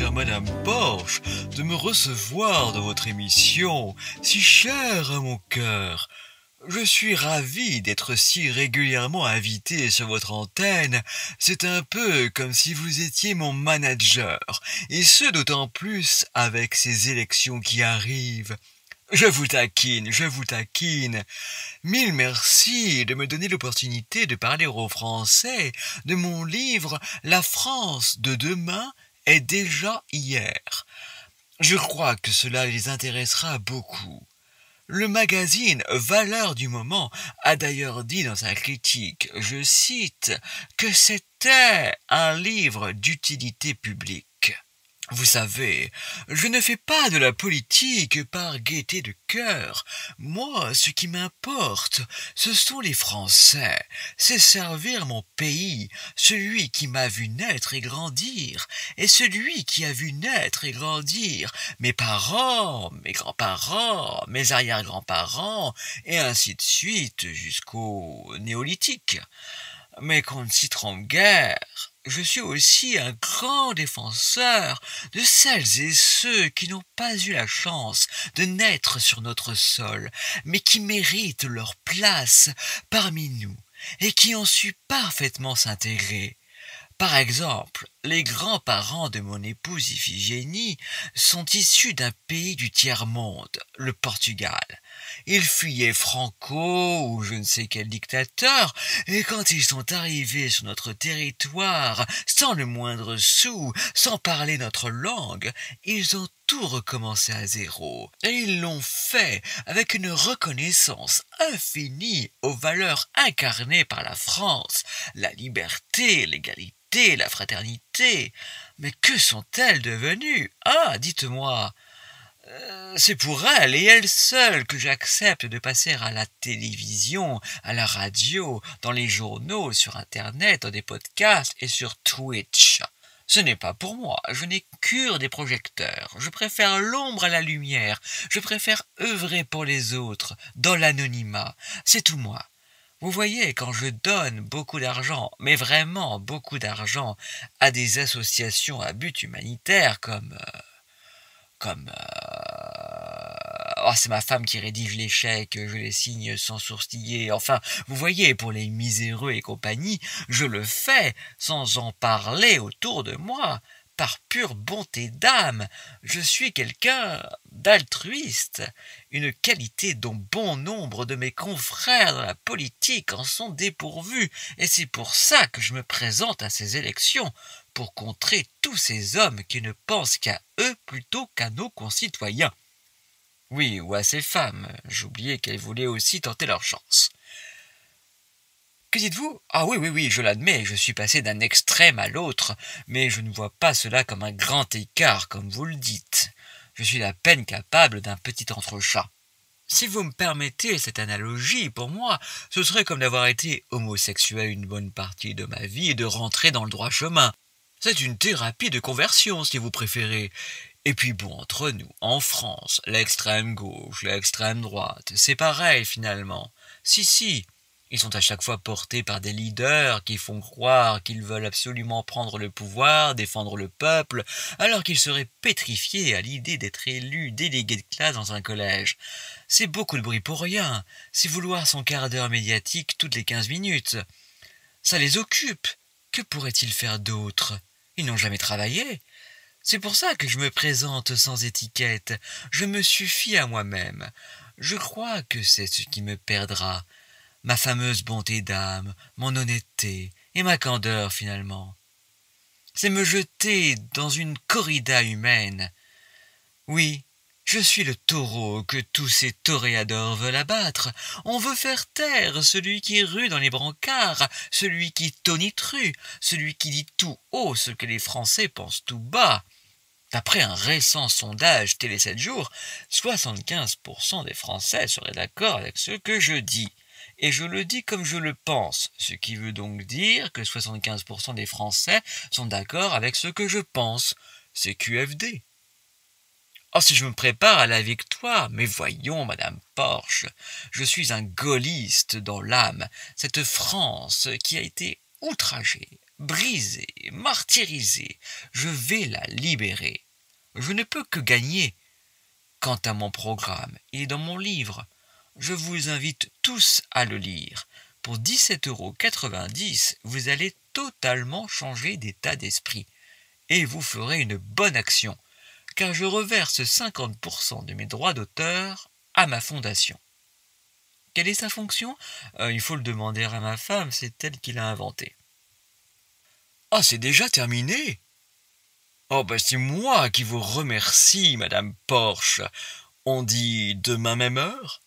Madame Porsche, de me recevoir dans votre émission, si chère à mon cœur. Je suis ravi d'être si régulièrement invité sur votre antenne. C'est un peu comme si vous étiez mon manager, et ce d'autant plus avec ces élections qui arrivent. Je vous taquine, je vous taquine. Mille merci de me donner l'opportunité de parler aux Français de mon livre La France de demain est déjà hier. Je crois que cela les intéressera beaucoup. Le magazine Valeur du moment a d'ailleurs dit dans sa critique, je cite, que c'était un livre d'utilité publique. Vous savez, je ne fais pas de la politique par gaieté de cœur. Moi, ce qui m'importe, ce sont les Français. C'est servir mon pays, celui qui m'a vu naître et grandir, et celui qui a vu naître et grandir mes parents, mes grands-parents, mes arrière-grands-parents, et ainsi de suite jusqu'au néolithique. Mais qu'on ne s'y trompe guère je suis aussi un grand défenseur de celles et ceux qui n'ont pas eu la chance de naître sur notre sol, mais qui méritent leur place parmi nous et qui ont su parfaitement s'intégrer. Par exemple, les grands-parents de mon épouse Iphigénie sont issus d'un pays du tiers-monde, le Portugal. Ils fuyaient Franco ou je ne sais quel dictateur, et quand ils sont arrivés sur notre territoire, sans le moindre sou, sans parler notre langue, ils ont tout recommencé à zéro, et ils l'ont fait avec une reconnaissance infinie aux valeurs incarnées par la France, la liberté, l'égalité, la fraternité. Mais que sont-elles devenues? Ah, dites-moi. Euh, c'est pour elle et elle seule que j'accepte de passer à la télévision, à la radio, dans les journaux, sur Internet, dans des podcasts et sur Twitch. Ce n'est pas pour moi, je n'ai cure des projecteurs, je préfère l'ombre à la lumière, je préfère œuvrer pour les autres, dans l'anonymat, c'est tout moi. Vous voyez, quand je donne beaucoup d'argent, mais vraiment beaucoup d'argent, à des associations à but humanitaire comme... Euh, comme... Euh, oh, c'est ma femme qui rédige les chèques, je les signe sans sourciller. Enfin, vous voyez, pour les miséreux et compagnie, je le fais sans en parler autour de moi par pure bonté d'âme. Je suis quelqu'un d'altruiste, une qualité dont bon nombre de mes confrères dans la politique en sont dépourvus, et c'est pour ça que je me présente à ces élections, pour contrer tous ces hommes qui ne pensent qu'à eux plutôt qu'à nos concitoyens. Oui, ou à ces femmes, j'oubliais qu'elles voulaient aussi tenter leur chance. Que dites-vous? Ah oui, oui, oui, je l'admets, je suis passé d'un extrême à l'autre, mais je ne vois pas cela comme un grand écart, comme vous le dites. Je suis à peine capable d'un petit entrechat. Si vous me permettez cette analogie, pour moi, ce serait comme d'avoir été homosexuel une bonne partie de ma vie et de rentrer dans le droit chemin. C'est une thérapie de conversion, si vous préférez. Et puis bon, entre nous, en France, l'extrême gauche, l'extrême droite, c'est pareil finalement. Si, si, ils sont à chaque fois portés par des leaders qui font croire qu'ils veulent absolument prendre le pouvoir, défendre le peuple, alors qu'ils seraient pétrifiés à l'idée d'être élus délégués de classe dans un collège. C'est beaucoup de bruit pour rien, c'est vouloir son quart d'heure médiatique toutes les quinze minutes. Ça les occupe. Que pourraient-ils faire d'autre? Ils n'ont jamais travaillé. C'est pour ça que je me présente sans étiquette. Je me suffis à moi-même. Je crois que c'est ce qui me perdra ma fameuse bonté d'âme, mon honnêteté et ma candeur finalement. C'est me jeter dans une corrida humaine. Oui, je suis le taureau que tous ces toréadors veulent abattre. On veut faire taire celui qui rue dans les brancards, celui qui tonitru, celui qui dit tout haut ce que les Français pensent tout bas. D'après un récent sondage Télé 7 jours, 75% des Français seraient d'accord avec ce que je dis et je le dis comme je le pense, ce qui veut donc dire que 75% des Français sont d'accord avec ce que je pense. C'est QFD. Oh, si je me prépare à la victoire, mais voyons, Madame Porsche, je suis un gaulliste dans l'âme, cette France qui a été outragée, brisée, martyrisée, je vais la libérer. Je ne peux que gagner. Quant à mon programme, il est dans mon livre. Je vous invite tous à le lire. Pour 17,90 euros, vous allez totalement changer d'état d'esprit. Et vous ferez une bonne action, car je reverse 50% de mes droits d'auteur à ma fondation. Quelle est sa fonction? Euh, Il faut le demander à ma femme, c'est elle qui l'a inventé. Ah, c'est déjà terminé Oh, ben c'est moi qui vous remercie, Madame Porsche. On dit demain même heure?